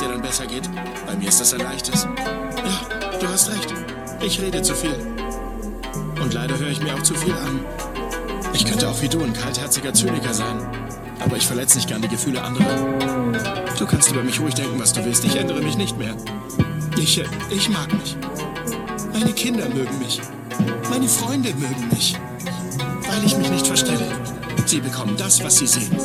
dir dann besser geht. Bei mir ist das ein leichtes. Ja, du hast recht. Ich rede zu viel. Und leider höre ich mir auch zu viel an. Ich könnte auch wie du ein kaltherziger Zyniker sein. Aber ich verletze nicht gern die Gefühle anderer. Du kannst über mich ruhig denken, was du willst. Ich ändere mich nicht mehr. Ich, ich mag mich. Meine Kinder mögen mich. Meine Freunde mögen mich. Weil ich mich nicht verstelle. Sie bekommen das, was sie sehen.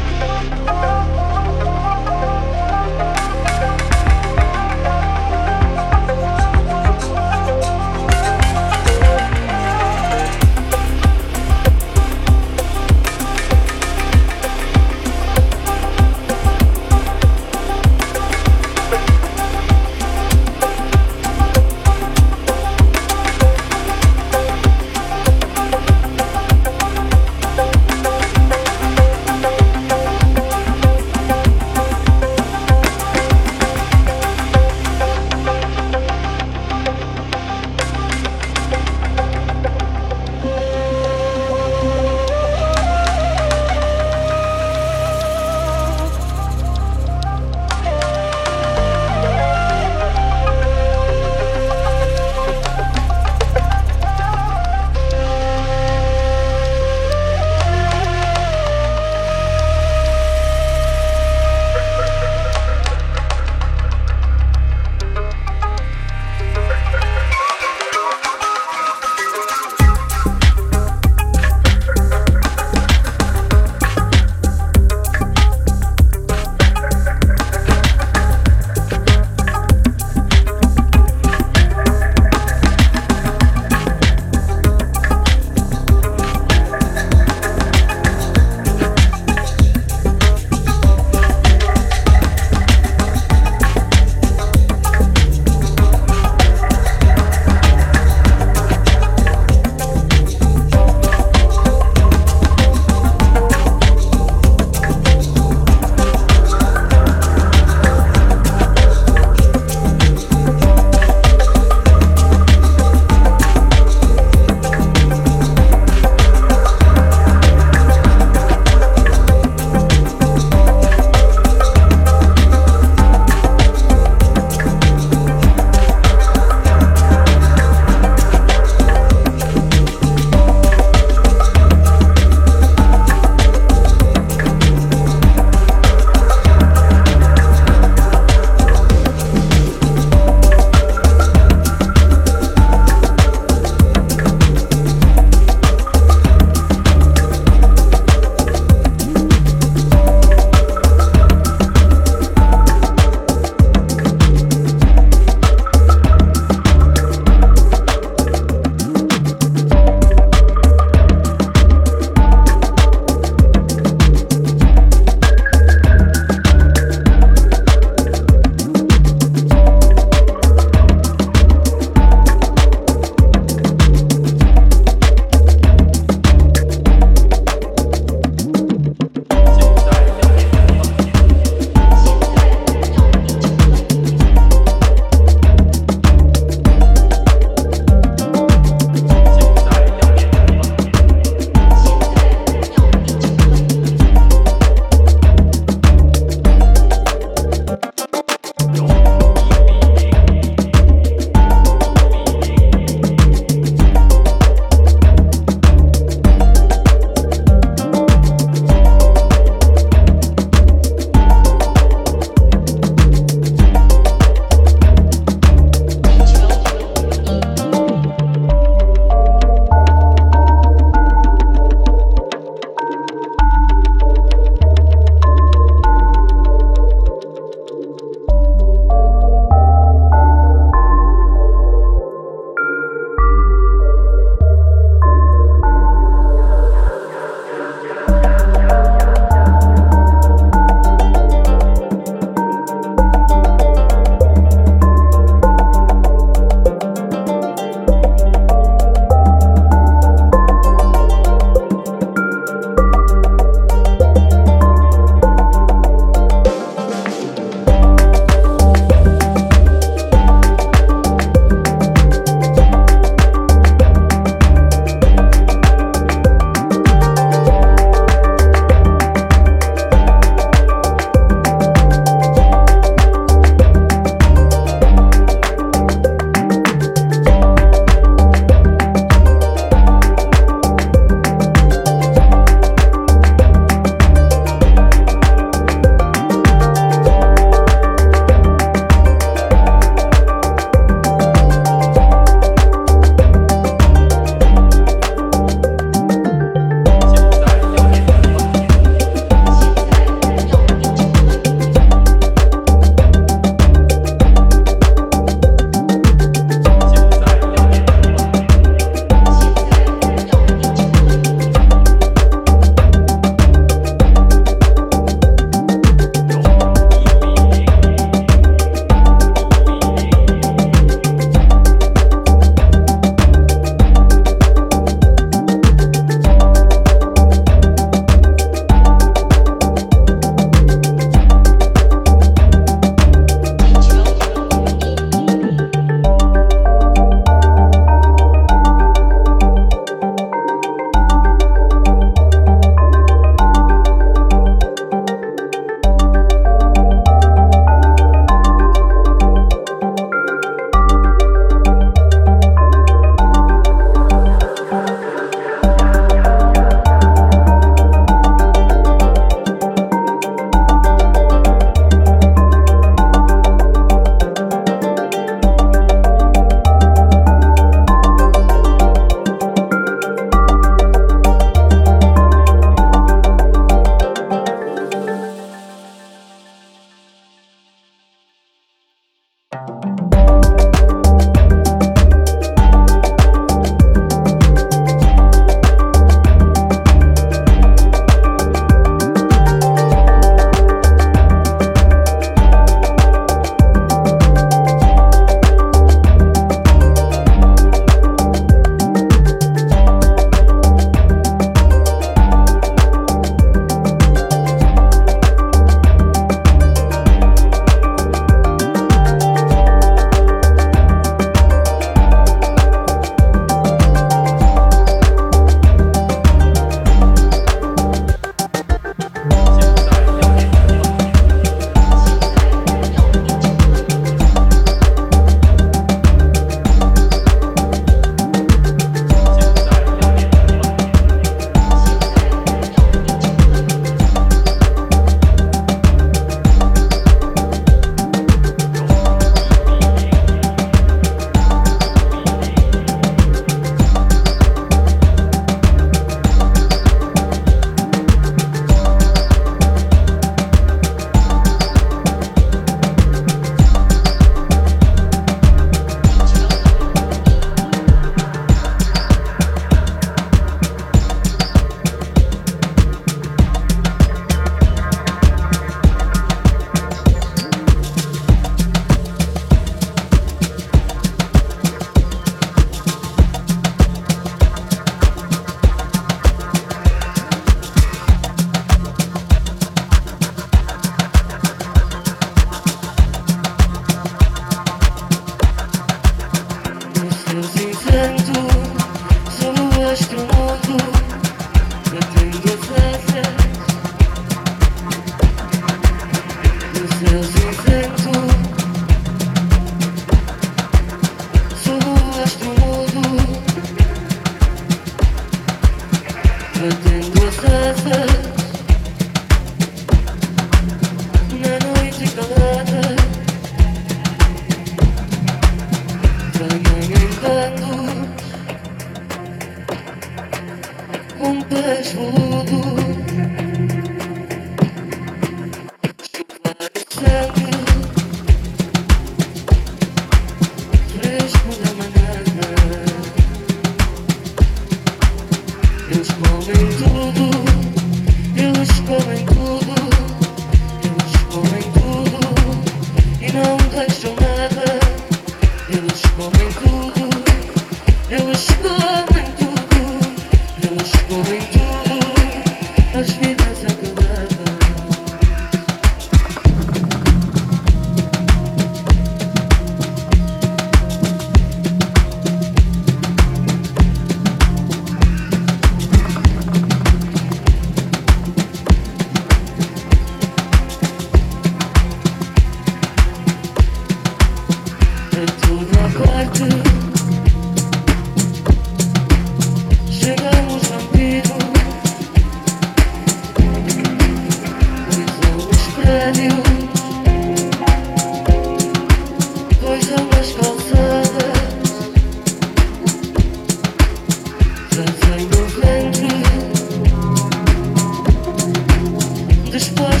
push, push.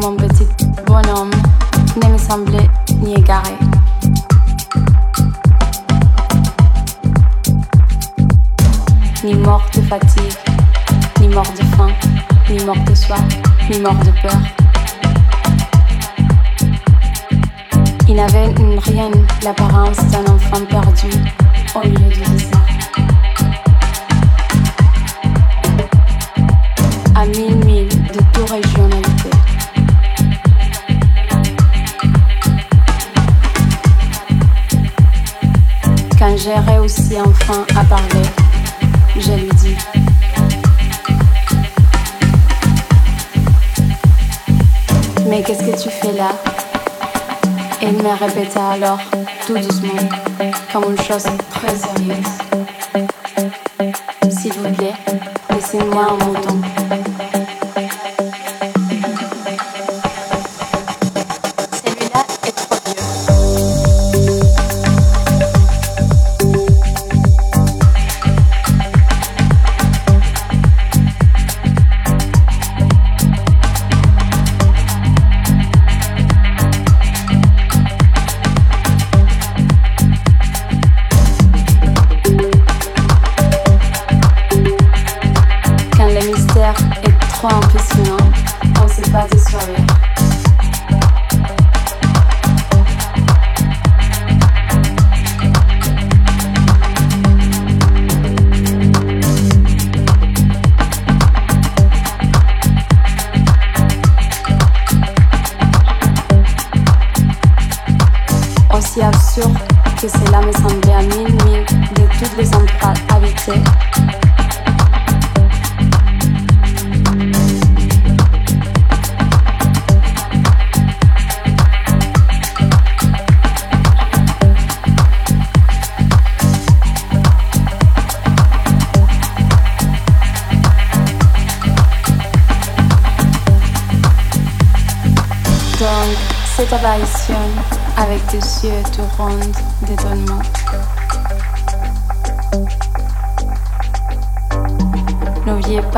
mon petit bonhomme ne me semblait ni égaré. Ni mort de fatigue, ni mort de faim, ni mort de soif, ni mort de peur. Il n'avait rien l'apparence d'un enfant perdu au milieu du désert. Amine J'ai aussi enfin à parler. Je lui dis. Mais qu'est-ce que tu fais là? Il me répéta alors, tout doucement, comme une chose très sérieuse. S'il vous plaît, laissez-moi un montant.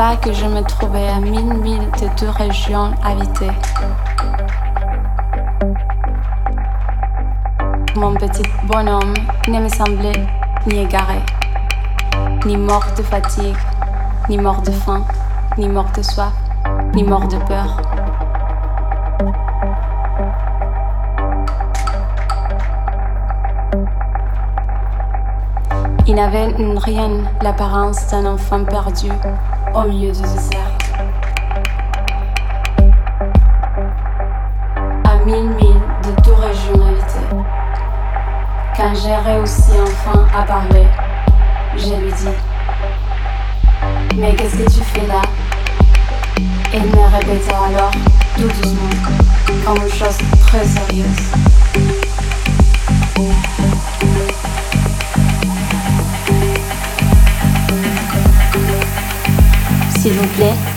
Que je me trouvais à mille milles de deux régions habitées. Mon petit bonhomme ne me semblait ni égaré, ni mort de fatigue, ni mort de faim, ni mort de soif, ni mort de peur. Il n'avait rien l'apparence d'un enfant perdu au milieu du désert. À mille milles de toute région habitée. Quand j'ai réussi enfin à parler, je lui dis Mais qu'est-ce que tu fais là? Il me répéta alors, tout doucement, comme une chose très sérieuse. S'il vous plaît.